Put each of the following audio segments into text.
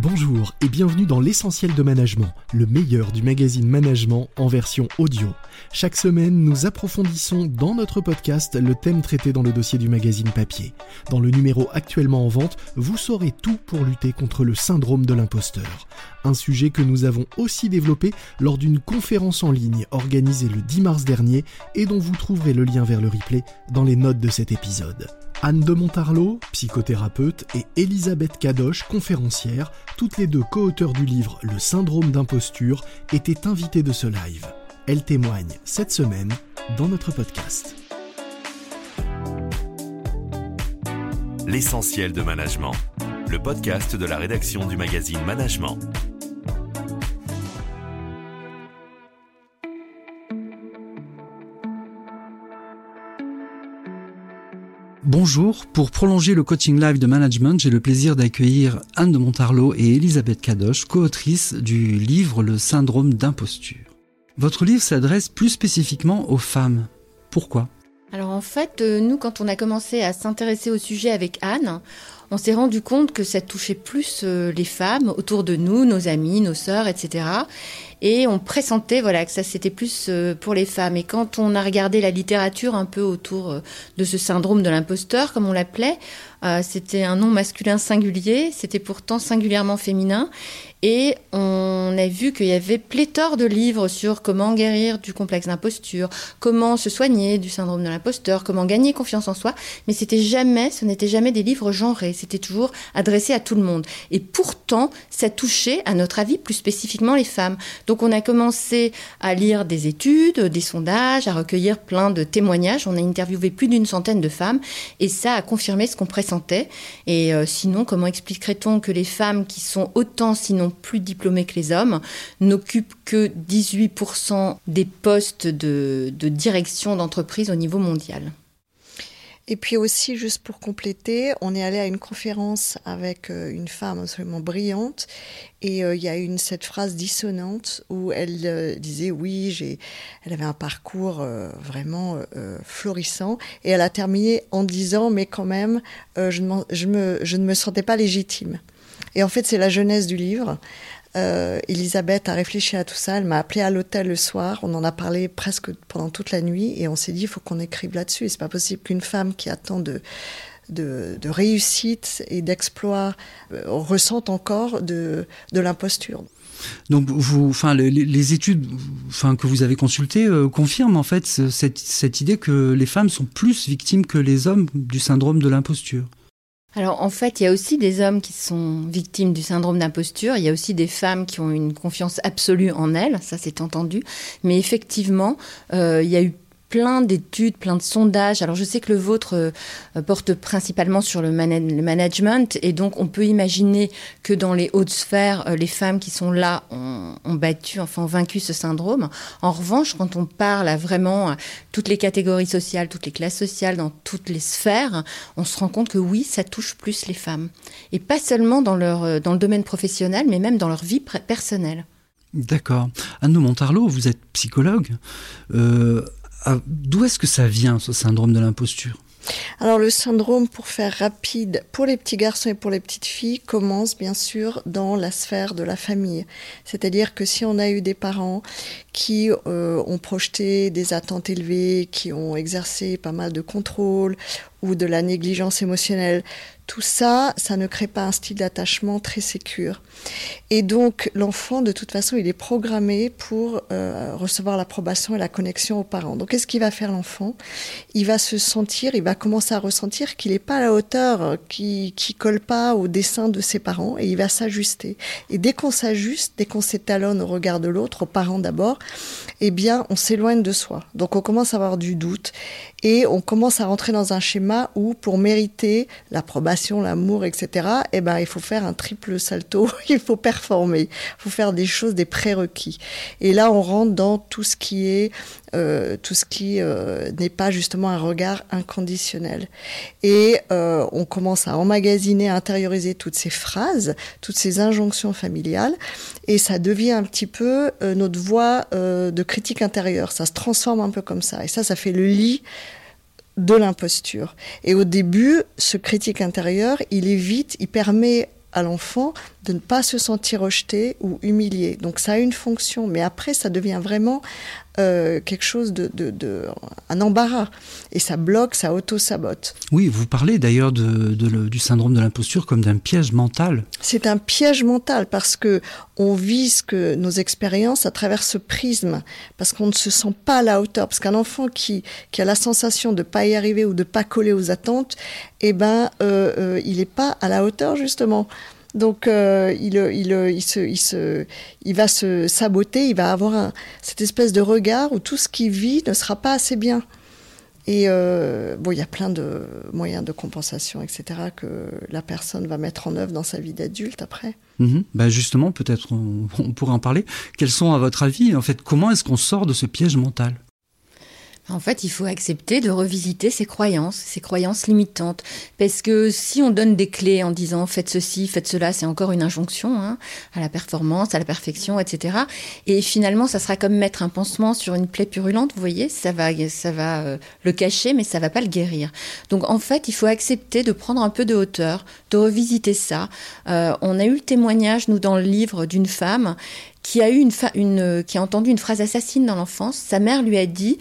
Bonjour et bienvenue dans l'essentiel de management, le meilleur du magazine Management en version audio. Chaque semaine, nous approfondissons dans notre podcast le thème traité dans le dossier du magazine papier. Dans le numéro actuellement en vente, vous saurez tout pour lutter contre le syndrome de l'imposteur. Un sujet que nous avons aussi développé lors d'une conférence en ligne organisée le 10 mars dernier et dont vous trouverez le lien vers le replay dans les notes de cet épisode. Anne de Montarlot, psychothérapeute, et Elisabeth Kadosh, conférencière, toutes les deux co-auteurs du livre Le syndrome d'imposture, étaient invitées de ce live. Elles témoignent cette semaine dans notre podcast. L'essentiel de management, le podcast de la rédaction du magazine Management. Bonjour, pour prolonger le coaching live de management, j'ai le plaisir d'accueillir Anne de Montarlot et Elisabeth Kadosh, co-autrices du livre Le syndrome d'imposture. Votre livre s'adresse plus spécifiquement aux femmes. Pourquoi? Alors en fait, euh, nous, quand on a commencé à s'intéresser au sujet avec Anne, on s'est rendu compte que ça touchait plus euh, les femmes autour de nous, nos amis, nos sœurs, etc. Et on pressentait voilà que ça c'était plus euh, pour les femmes. Et quand on a regardé la littérature un peu autour euh, de ce syndrome de l'imposteur, comme on l'appelait, c'était un nom masculin singulier, c'était pourtant singulièrement féminin. Et on a vu qu'il y avait pléthore de livres sur comment guérir du complexe d'imposture, comment se soigner du syndrome de l'imposteur, comment gagner confiance en soi. Mais c'était jamais, ce n'était jamais des livres genrés. C'était toujours adressé à tout le monde. Et pourtant, ça touchait, à notre avis, plus spécifiquement les femmes. Donc on a commencé à lire des études, des sondages, à recueillir plein de témoignages. On a interviewé plus d'une centaine de femmes et ça a confirmé ce qu'on pressentait. Et euh, sinon, comment expliquerait-on que les femmes qui sont autant, sinon plus diplômées que les hommes, n'occupent que 18% des postes de direction d'entreprise au niveau mondial? Et puis aussi, juste pour compléter, on est allé à une conférence avec euh, une femme absolument brillante et euh, il y a une cette phrase dissonante où elle euh, disait oui, j'ai, elle avait un parcours vraiment florissant et elle a terminé en disant mais quand même, je, me, je ne me sentais pas légitime. Et en fait, c'est la jeunesse du livre. Euh, Elisabeth a réfléchi à tout ça. Elle m'a appelé à l'hôtel le soir. On en a parlé presque pendant toute la nuit et on s'est dit il faut qu'on écrive là-dessus. C'est pas possible qu'une femme qui attend de de, réussite et d'exploit euh, ressente encore de, l'imposture. Donc, vous, enfin, les, études, que vous avez consultées euh, confirment en fait cette idée que les femmes sont plus victimes que les hommes du syndrome de l'imposture. Alors en fait, il y a aussi des hommes qui sont victimes du syndrome d'imposture, il y a aussi des femmes qui ont une confiance absolue en elles, ça c'est entendu, mais effectivement, euh, il y a eu plein d'études, plein de sondages. Alors je sais que le vôtre euh, porte principalement sur le, management et donc on peut imaginer que dans les hautes sphères, euh, les femmes qui sont là ont, battu, enfin ont vaincu ce syndrome. En revanche, quand on parle à vraiment toutes les catégories sociales, toutes les classes sociales, dans toutes les sphères, on se rend compte que oui, ça touche plus les femmes. Et pas seulement dans, leur, euh, dans le domaine professionnel, mais même dans leur vie personnelle. D'accord. Anne Montarlot, vous êtes psychologue. D'où est-ce que ça vient, ce syndrome de l'imposture? Alors le syndrome, pour faire rapide, pour les petits garçons et pour les petites filles, commence bien sûr dans la sphère de la famille. C'est-à-dire que si on a eu des parents qui euh, ont projeté des attentes élevées, qui ont exercé pas mal de contrôle ou de la négligence émotionnelle, tout ça, ça ne crée pas un style d'attachement très sécure. Et donc, l'enfant, de toute façon, il est programmé pour euh, recevoir l'approbation et la connexion aux parents. Donc, qu'est-ce qu'il va faire l'enfant? Il va se sentir, il va commencer à ressentir qu'il n'est pas à la hauteur, qu'il qui colle pas au dessin de ses parents, et il va s'ajuster. Et dès qu'on s'ajuste, dès qu'on s'étalonne au regard de l'autre, aux parents d'abord, eh bien, on s'éloigne de soi. Donc, on commence à avoir du doute, et on commence à rentrer dans un schéma où, pour mériter l'approbation, l'amour, etc., eh ben, il faut faire un triple salto, il faut performer, il faut faire des choses, des prérequis. Et là, on rentre dans tout ce qui est, euh, tout ce qui euh, n'est pas justement un regard inconditionnel. Et euh, on commence à emmagasiner, à intérioriser toutes ces phrases, toutes ces injonctions familiales, et ça devient un petit peu notre voie de critique intérieure. Ça se transforme un peu comme ça. Et ça, ça fait le lit de l'imposture. Et au début, ce critique intérieur, il évite, il permet à l'enfant de ne pas se sentir rejeté ou humilié. Donc ça a une fonction, mais après ça devient vraiment euh, quelque chose de, de, un embarras et ça bloque, ça auto-sabote. Oui, vous parlez d'ailleurs de, du syndrome de l'imposture comme d'un piège mental. C'est un piège mental parce que on vit ce que nos expériences à travers ce prisme, parce qu'on ne se sent pas à la hauteur. Parce qu'un enfant qui, qui a la sensation de pas y arriver ou de pas coller aux attentes, eh ben, euh, euh, il n'est pas à la hauteur justement. Donc euh, il, il, il, se, il, se, il va se saboter, il va avoir cette espèce de regard où tout ce qu'il vit ne sera pas assez bien. Et euh, bon, il y a plein de moyens de compensation, etc., que la personne va mettre en œuvre dans sa vie d'adulte après. Bah justement, peut-être on, on, pourrait en parler. Quels sont, à votre avis, en fait, comment est-ce qu'on sort de ce piège mental? En fait, il faut accepter de revisiter ses croyances, ses croyances limitantes. Parce que si on donne des clés en disant faites ceci, faites cela, c'est encore une injonction hein, à la performance, à la perfection, etc. Et finalement, ça sera comme mettre un pansement sur une plaie purulente. Vous voyez, ça va, ça va euh, le cacher, mais ça va pas le guérir. Donc en fait, il faut accepter de prendre un peu de hauteur, de revisiter ça. Euh, on a eu le témoignage, nous, dans le livre, d'une femme qui a eu une, une qui a entendu une phrase assassine dans l'enfance. Sa mère lui a dit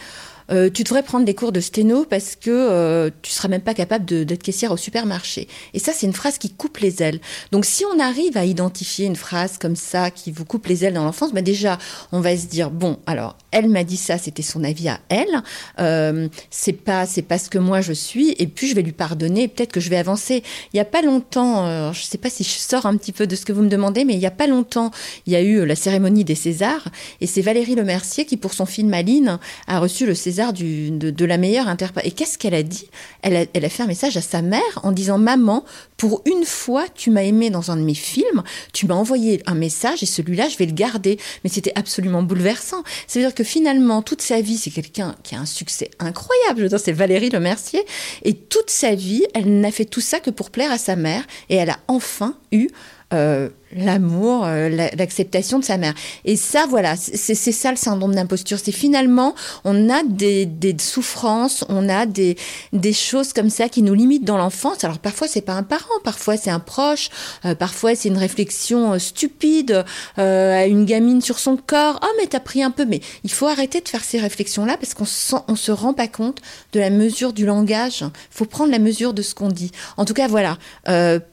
euh, tu devrais prendre des cours de sténo parce que euh, tu seras même pas capable d'être caissière au supermarché. Et ça, c'est une phrase qui coupe les ailes. Donc, si on arrive à identifier une phrase comme ça qui vous coupe les ailes dans l'enfance, bah déjà, on va se dire bon, alors, elle m'a dit ça, c'était son avis à elle. Euh, c'est pas, c'est pas ce que moi je suis. Et puis, je vais lui pardonner. Peut-être que je vais avancer. Il y a pas longtemps, euh, je sais pas si je sors un petit peu de ce que vous me demandez, mais il y a pas longtemps, il y a eu la cérémonie des Césars, et c'est Valérie Lemercier qui, pour son film Aline, a reçu le César de, la meilleure interprète. Et qu'est-ce qu'elle a dit? Elle a, elle a, fait un message à sa mère en disant Maman, pour une fois, tu m'as aimé dans un de mes films, tu m'as envoyé un message et celui-là, je vais le garder. Mais c'était absolument bouleversant. C'est-à-dire que finalement, toute sa vie, c'est quelqu'un qui a un succès incroyable. Je veux dire, c'est Valérie Lemercier. Et toute sa vie, elle n'a fait tout ça que pour plaire à sa mère. Et elle a enfin eu euh, l'amour, euh, l'acceptation de sa mère. Et ça, voilà, c'est ça le syndrome d'imposture. C'est finalement, on a des, des, souffrances, on a des, des choses comme ça qui nous limitent dans l'enfance. Alors parfois, c'est pas un parent, parfois c'est un proche, euh, parfois c'est une réflexion stupide à une gamine sur son corps. Oh, mais t'as pris un peu. Mais il faut arrêter de faire ces réflexions-là parce qu'on on se rend pas compte de la mesure du langage. Faut prendre la mesure de ce qu'on dit. En tout cas, voilà,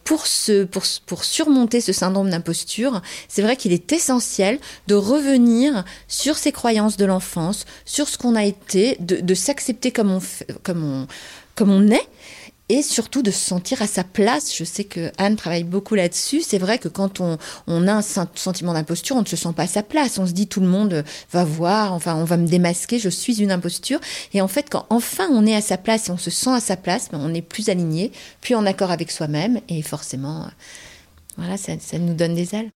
pour, pour, pour surmonter ce syndrome d'imposture, c'est vrai qu'il est essentiel de revenir sur ses croyances de l'enfance, sur ce qu'on a été, de, s'accepter comme on, comme, on, comme on est et surtout de se sentir à sa place. Je sais que Anne travaille beaucoup là-dessus. C'est vrai que quand on, on, a un sentiment d'imposture, on ne se sent pas à sa place. On se dit tout le monde va voir, enfin on va me démasquer, je suis une imposture. Et en fait, quand enfin on est à sa place et on se sent à sa place, on est plus aligné, plus en accord avec soi-même et forcément voilà, ça, nous donne des ailes.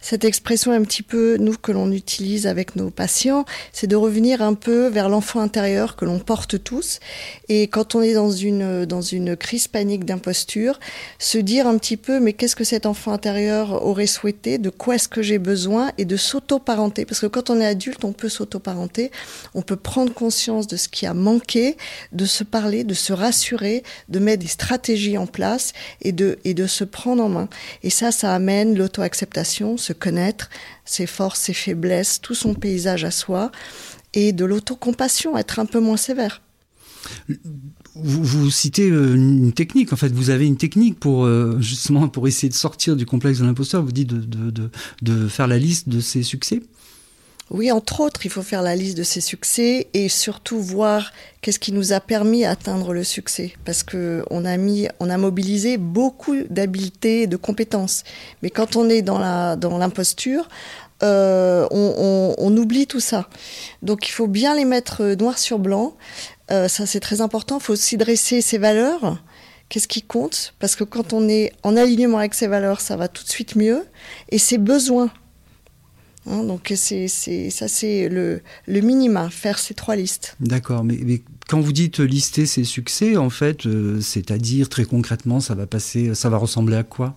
Cette expression un petit peu, nous, que l'on utilise avec nos patients, c'est de revenir un peu vers l'enfant intérieur que l'on porte tous. Et quand on est dans une, dans une crise panique d'imposture, se dire un petit peu, mais qu'est-ce que cet enfant intérieur aurait souhaité, de quoi est-ce que j'ai besoin, et de s'auto-parenter. Parce que quand on est adulte, on peut s'auto-parenter, on peut prendre conscience de ce qui a manqué, de se parler, de se rassurer, de mettre des stratégies en place et de, et de se prendre en main. Et ça, ça amène l'auto-acceptation se connaître, ses forces, ses faiblesses, tout son paysage à soi, et de l'autocompassion, être un peu moins sévère. Vous, citez euh, une technique, en fait, vous avez une technique pour euh, justement pour essayer de sortir du complexe de l'imposteur. Vous dites de, de, faire la liste de ses succès. Oui, entre autres, il faut faire la liste de ses succès et surtout voir qu'est-ce qui nous a permis d'atteindre le succès. Parce que on a mis, on a mobilisé beaucoup d'habiletés et de compétences. Mais quand on est dans la dans l'imposture, euh, on, oublie tout ça. Donc il faut bien les mettre noir sur blanc. Euh, ça c'est très important. Il faut aussi dresser ses valeurs. Qu'est-ce qui compte? Parce que quand on est en alignement avec ses valeurs, ça va tout de suite mieux. Et ses besoins Hein, donc c'est, ça c'est le, le minima, faire ces trois listes. D'accord, mais, quand vous dites lister ses succès, en fait, euh, c'est-à-dire très concrètement, ça va passer, ça va ressembler à quoi?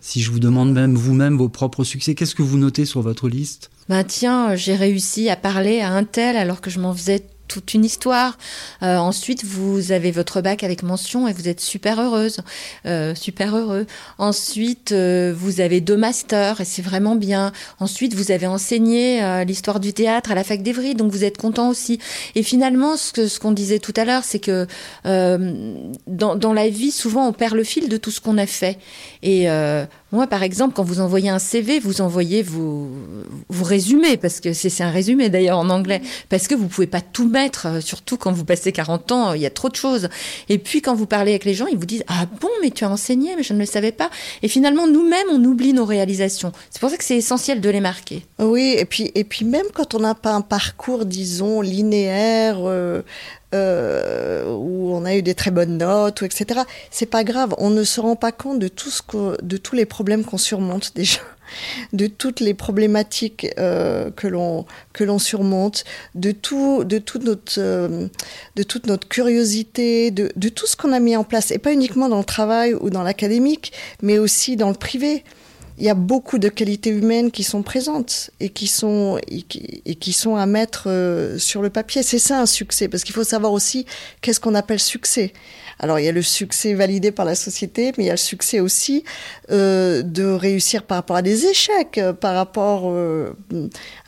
Si je vous demande même vous-même vos propres succès, qu'est-ce que vous notez sur votre liste? Ben tiens, j'ai réussi à parler à un tel alors que je m'en faisais toute une histoire. Euh, ensuite, vous avez votre bac avec mention et vous êtes super heureuse, euh, super heureux. Ensuite, euh, vous avez deux masters et c'est vraiment bien. Ensuite, vous avez enseigné euh, l'histoire du théâtre à la fac d'Evry, donc vous êtes content aussi. Et finalement, ce que ce qu'on disait tout à l'heure, c'est que euh, dans, dans la vie, souvent, on perd le fil de tout ce qu'on a fait. Et euh, moi, par exemple, quand vous envoyez un CV, vous envoyez vos, vos résumés, parce que c'est un résumé d'ailleurs en anglais, parce que vous pouvez pas tout mettre, euh, surtout quand vous passez 40 ans, il y a trop de choses. Et puis quand vous parlez avec les gens, ils vous disent Ah bon, mais tu as enseigné, mais je ne le savais pas. Et finalement, nous-mêmes, on oublie nos réalisations. C'est pour ça que c'est essentiel de les marquer. Oui, et puis, et puis même quand on n'a pas un parcours, disons, linéaire, euh, euh, où on a eu des très bonnes notes, ou etc., c'est pas grave. On ne se rend pas compte de, tout ce de tous les problèmes qu'on surmonte déjà, de toutes les problématiques euh, que l'on que l'on surmonte, de tout, de toute notre, euh, de toute notre curiosité, de, de tout ce qu'on a mis en place, et pas uniquement dans le travail ou dans l'académique, mais aussi dans le privé il y a beaucoup de qualités humaines qui sont présentes et qui sont, et qui, sont à mettre euh, sur le papier. C'est ça un succès, parce qu'il faut savoir aussi qu'est-ce qu'on appelle succès. Alors il y a le succès validé par la société, mais il y a le succès aussi euh, de réussir par rapport à des échecs, euh, par rapport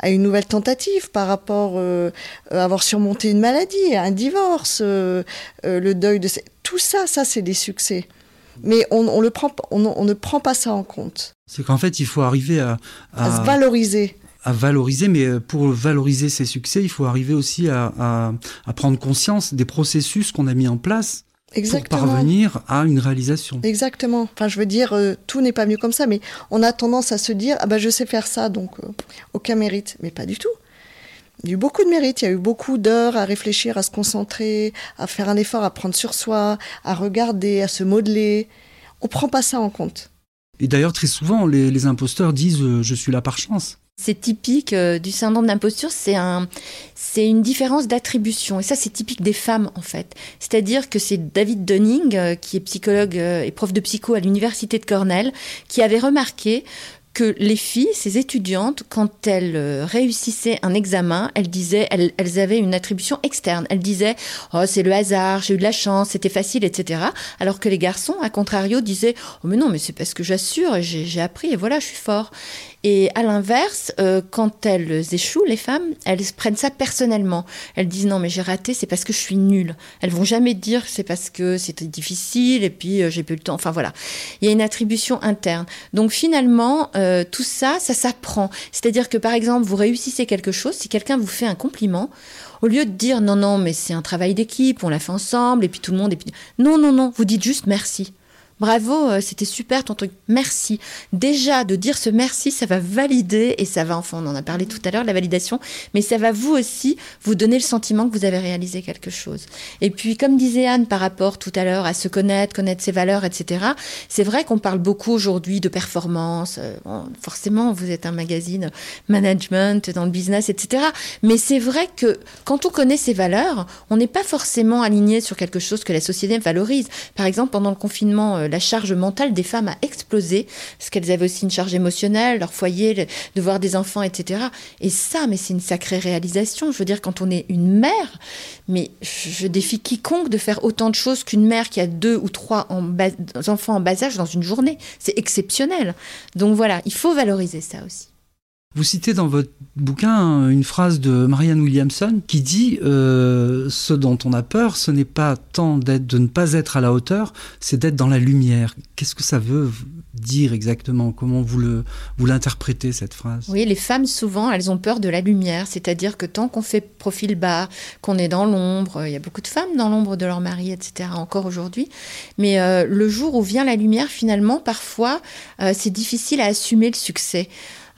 à une nouvelle tentative, par rapport à avoir surmonté une maladie, un divorce, le deuil de... Tout ça, ça c'est des succès. Mais on, on, le prend, on, on ne prend pas ça en compte. C'est qu'en fait, il faut arriver à, à, à se valoriser à valoriser, mais euh, pour valoriser ses succès, il faut arriver aussi à, à, à prendre conscience des processus qu'on a mis en place Exactement. pour parvenir à une réalisation. Exactement. Enfin, je veux dire, euh, tout n'est pas mieux comme ça, mais on a tendance à se dire, ah ben je sais faire ça, donc euh, aucun mérite. Mais pas du tout. Il y a eu beaucoup de mérite, il y a eu beaucoup d'heures à réfléchir, à se concentrer, à faire un effort, à prendre sur soi, à regarder, à se modeler. On prend pas ça en compte. Et d'ailleurs, très souvent, les, les imposteurs disent euh, je suis là par chance. C'est typique euh, du syndrome d'imposture, c'est un, c'est une différence d'attribution. Et ça, c'est typique des femmes, en fait. C'est-à-dire que c'est David Dunning, euh, qui est psychologue euh, et prof de psycho à l'université de Cornell, qui avait remarqué que les filles, ces étudiantes, quand elles euh, réussissaient un examen, elles disaient, elles, avaient une attribution externe. Elles disaient, oh c'est le hasard, j'ai eu de la chance, c'était facile, etc. Alors que les garçons, à contrario, disaient, oh mais non, mais c'est parce que j'assure, j'ai appris et voilà, je suis fort. Et à l'inverse, euh, quand elles échouent, les femmes, elles prennent ça personnellement. Elles disent non mais j'ai raté, c'est parce que je suis nulle. Elles vont jamais dire c'est parce que c'était difficile et puis euh, j'ai plus le temps. Enfin voilà, il y a une attribution interne. Donc finalement, euh, tout ça, ça s'apprend. C'est-à-dire que par exemple, vous réussissez quelque chose, si quelqu'un vous fait un compliment, au lieu de dire non non mais c'est un travail d'équipe, on l'a fait ensemble et puis tout le monde et puis non non non, vous dites juste merci. Bravo, euh, c'était super ton truc. Merci. Déjà, de dire ce merci, ça va valider et ça va, enfin, on en a parlé tout à l'heure, la validation, mais ça va vous aussi vous donner le sentiment que vous avez réalisé quelque chose. Et puis, comme disait Anne par rapport tout à l'heure à se connaître, connaître ses valeurs, etc., c'est vrai qu'on parle beaucoup aujourd'hui de performance. Euh, forcément, vous êtes un magazine management dans le business, etc. Mais c'est vrai que quand on connaît ses valeurs, on n'est pas forcément aligné sur quelque chose que la société valorise. Par exemple, pendant le confinement, euh, la charge mentale des femmes a explosé, parce qu'elles avaient aussi une charge émotionnelle, leur foyer, le- de voir des enfants, etc. Et ça, mais c'est une sacrée réalisation. Je veux dire, quand on est une mère, mais je défie quiconque de faire autant de choses qu'une mère qui a deux ou trois enfants en bas âge dans une journée. C'est exceptionnel. Donc voilà, il faut valoriser ça aussi. Vous citez dans votre bouquin une phrase de Marianne Williamson qui dit euh, ce dont on a peur, ce n'est pas tant de ne pas être à la hauteur, c'est d'être dans la lumière. Qu'est-ce que ça veut dire exactement? Comment vous vous l'interprétez cette phrase? Oui, les femmes, souvent, elles ont peur de la lumière. C'est-à-dire que tant qu'on fait profil bas, qu'on est dans l'ombre, il y a beaucoup de femmes dans l'ombre de leur mari, etc., encore aujourd'hui. Mais euh, le jour où vient la lumière, finalement, parfois, euh, c'est difficile à assumer le succès.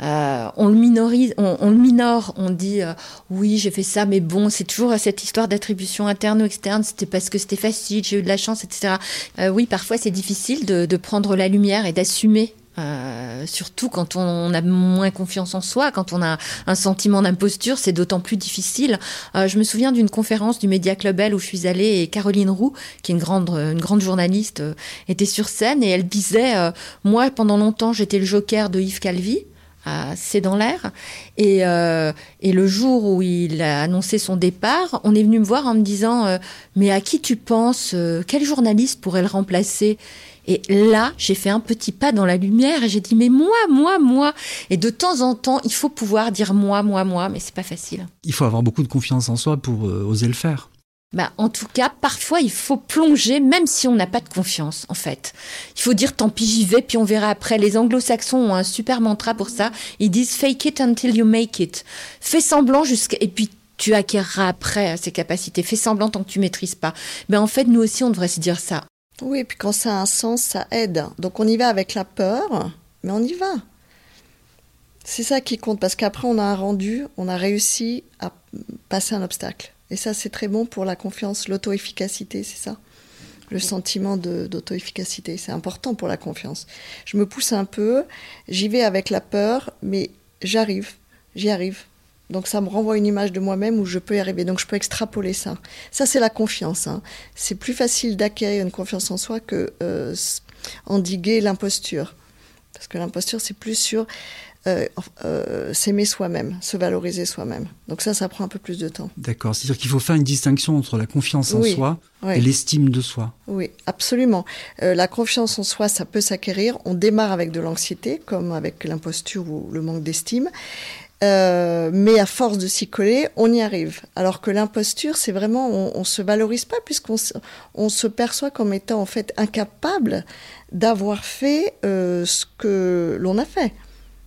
Euh, on le minorise, on, on le minore, on dit euh, oui j'ai fait ça, mais bon c'est toujours cette histoire d'attribution interne ou externe. C'était parce que c'était facile, j'ai eu de la chance, etc. Euh, oui parfois c'est difficile de, de prendre la lumière et d'assumer euh, surtout quand on, a moins confiance en soi, quand on a un sentiment d'imposture, c'est d'autant plus difficile. Euh, je me souviens d'une conférence du Media Club L où je suis allée et Caroline Roux, qui est une grande, une grande journaliste, euh, était sur scène et elle disait euh, Moi, pendant longtemps, j'étais le joker de Yves Calvi. C'est dans l'air. Et, euh, et, le jour où il a annoncé son départ, on est venu me voir en me disant euh, Mais à qui tu penses Quel journaliste pourrait le remplacer? Et là, j'ai fait un petit pas dans la lumière et j'ai dit mais moi, moi, moi. Et de temps en temps, il faut pouvoir dire moi, moi, moi, mais c'est pas facile. Il faut avoir beaucoup de confiance en soi pour oser le faire. Bah, en tout cas, parfois, il faut plonger, même si on n'a pas de confiance, en fait. Il faut dire, tant pis, j'y vais, puis on verra après. Les anglo-saxons ont un super mantra pour ça. Ils disent, fake it until you make it. Fais semblant jusqu'à, et puis tu acquerras après ces capacités. Fais semblant tant que tu maîtrises pas. Mais en fait, nous aussi, on devrait se dire ça. Oui, et puis quand ça a un sens, ça aide. Donc on y va avec la peur, mais on y va. C'est ça qui compte, parce qu'après, on a un rendu, on a réussi à passer un obstacle. Et ça, c'est très bon pour la confiance, l'auto-efficacité, c'est ça? Le sentiment d'auto-efficacité, c'est important pour la confiance. Je me pousse un peu, j'y vais avec la peur, mais j'arrive, j'y arrive. Donc ça me renvoie une image de moi-même où je peux y arriver. Donc je peux extrapoler ça. Ça, c'est la confiance. Hein. C'est plus facile d'acquérir une confiance en soi que euh, endiguer l'imposture. Parce que l'imposture, c'est plus sur euh, euh, s'aimer soi-même, se valoriser soi-même. Donc ça, ça prend un peu plus de temps. D'accord, c'est-à-dire qu'il faut faire une distinction entre la confiance en soi et l'estime de soi. Oui, absolument. Euh, la confiance en soi, ça peut s'acquérir. On démarre avec de l'anxiété, comme avec l'imposture ou le manque d'estime. mais à force de s'y coller, on y arrive. Alors que l'imposture, c'est vraiment, on, ne se valorise pas puisqu'on on se perçoit comme étant en fait incapable d'avoir fait ce que l'on a fait.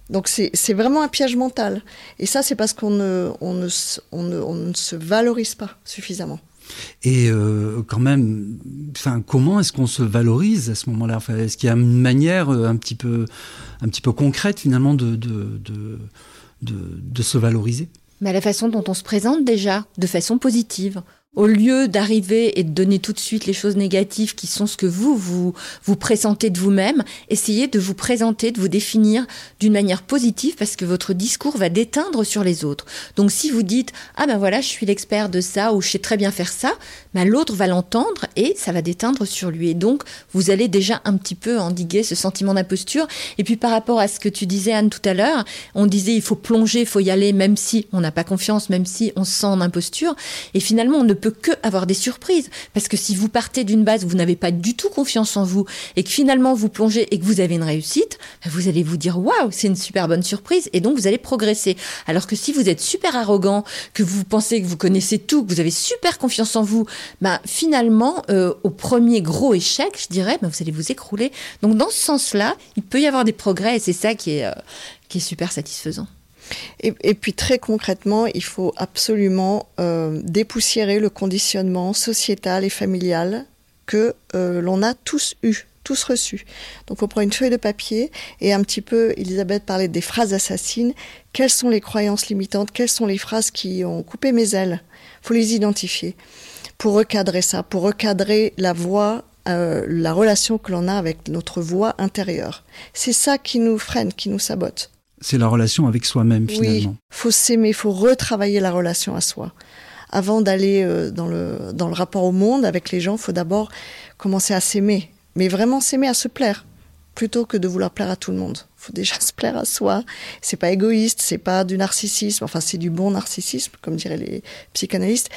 Donc c'est vraiment un piège mental. Et ça, c'est parce qu'on ne, on ne, on ne, on ne, se valorise pas suffisamment. Et euh, quand même, enfin, comment est-ce qu'on se valorise à ce moment-là? Enfin, Est-ce qu'il y a une manière euh, un petit peu, un petit peu concrète finalement de, de, de, de, de se valoriser? Mais la façon dont on se présente déjà, de façon positive au lieu d'arriver et de donner tout de suite les choses négatives qui sont ce que vous vous vous présentez de vous-même, essayez de vous présenter, de vous définir d'une manière positive parce que votre discours va déteindre sur les autres. Donc si vous dites ah ben voilà je suis l'expert de ça ou je sais très bien faire ça, ben l'autre va l'entendre et ça va déteindre sur lui et donc vous allez déjà un petit peu endiguer ce sentiment d'imposture. Et puis par rapport à ce que tu disais Anne tout à l'heure, on disait il faut plonger, il faut y aller même si on n'a pas confiance, même si on se sent en imposture et finalement on ne peut que avoir des surprises. Parce que si vous partez d'une base où vous n'avez pas du tout confiance en vous et que finalement vous plongez et que vous avez une réussite, ben vous allez vous dire waouh, c'est une super bonne surprise et donc vous allez progresser. Alors que si vous êtes super arrogant, que vous pensez que vous connaissez tout, que vous avez super confiance en vous, ben finalement euh, au premier gros échec, je dirais, ben vous allez vous écrouler. Donc dans ce sens-là, il peut y avoir des progrès et c'est ça qui est, euh, qui est super satisfaisant. Et, puis très concrètement, il faut absolument euh, dépoussiérer le conditionnement sociétal et familial que euh, l'on a tous eu, tous reçus. Donc on prend une feuille de papier et un petit peu, Elisabeth parlait des phrases assassines. Quelles sont les croyances limitantes? Quelles sont les phrases qui ont coupé mes ailes? Faut les identifier pour recadrer ça, pour recadrer la voix euh, la relation que l'on a avec notre voix intérieure. C'est ça qui nous freine, qui nous sabote c'est la relation avec soi-même finalement. Oui, faut s'aimer, faut retravailler la relation à soi. Avant d'aller euh, dans le dans le rapport au monde avec les gens, faut d'abord commencer à s'aimer, mais vraiment s'aimer à se plaire plutôt que de vouloir plaire à tout le monde. Faut déjà se plaire à soi. C'est pas égoïste, c'est pas du narcissisme. Enfin, c'est du bon narcissisme, comme diraient les psychanalystes,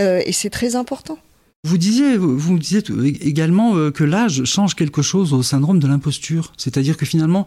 euh, et c'est très important. Vous disiez, vous disiez également euh, que l'âge change quelque chose au syndrome de l'imposture, c'est-à-dire que finalement,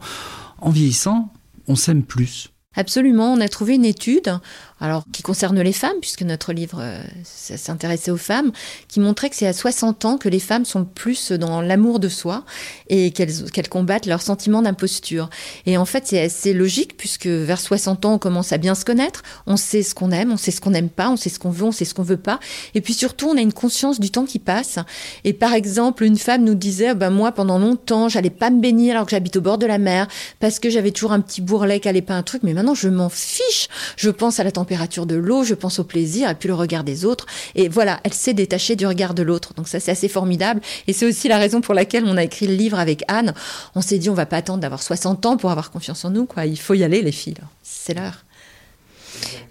en vieillissant, on s'aime plus. Absolument, on a trouvé une étude alors qui concerne les femmes, puisque notre livre euh, s'intéressait aux femmes, qui montrait que c'est à 60 ans que les femmes sont plus dans l'amour de soi et qu'elles combattent leur sentiment d'imposture. Et en fait, c'est assez logique, puisque vers 60 ans, on commence à bien se connaître, on sait ce qu'on aime, on sait ce qu'on n'aime pas, on sait ce qu'on veut, on sait ce qu'on veut pas. Et puis surtout, on a une conscience du temps qui passe. Et par exemple, une femme nous disait, ben moi, pendant longtemps, j'allais pas me baigner alors que j'habite au bord de la mer, parce que j'avais toujours un petit bourrelet qui allait pas un truc, mais je m'en fiche. Je pense à la température de l'eau, je pense au plaisir et puis le regard des autres. Et voilà, elle s'est détachée du regard de l'autre. Donc ça, c'est assez formidable. Et c'est aussi la raison pour laquelle on a écrit le livre avec Anne. On s'est dit, on va pas attendre d'avoir 60 ans pour avoir confiance en nous, quoi. Il faut y aller, les filles. C'est l'heure.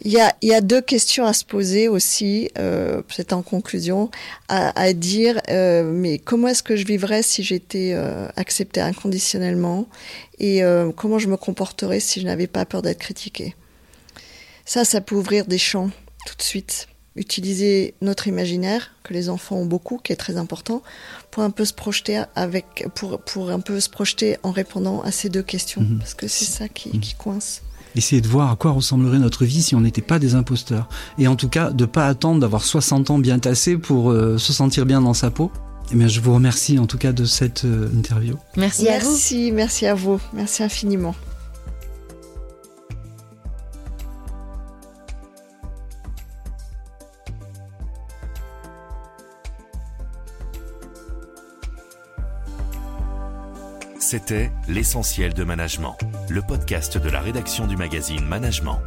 Il y, a, il y a deux questions à se poser aussi, euh, peut-être en conclusion, à, à dire, euh, mais comment est-ce que je vivrais si j'étais euh, acceptée inconditionnellement et euh, comment je me comporterais si je n'avais pas peur d'être critiquée? Ça, ça peut ouvrir des champs tout de suite. Utiliser notre imaginaire, que les enfants ont beaucoup, qui est très important, pour un peu se projeter avec, pour, pour un peu se projeter en répondant à ces deux questions, Mhm. parce que c'est ça qui, Mhm. qui coince. Essayer de voir à quoi ressemblerait notre vie si on n'était pas des imposteurs. Et en tout cas, de pas attendre d'avoir 60 ans bien tassés pour euh, se sentir bien dans sa peau. Eh bien, je vous remercie en tout cas de cette euh, interview. Merci, à vous. Merci, merci à vous. Merci infiniment. C'était L'essentiel de management, le podcast de la rédaction du magazine Management.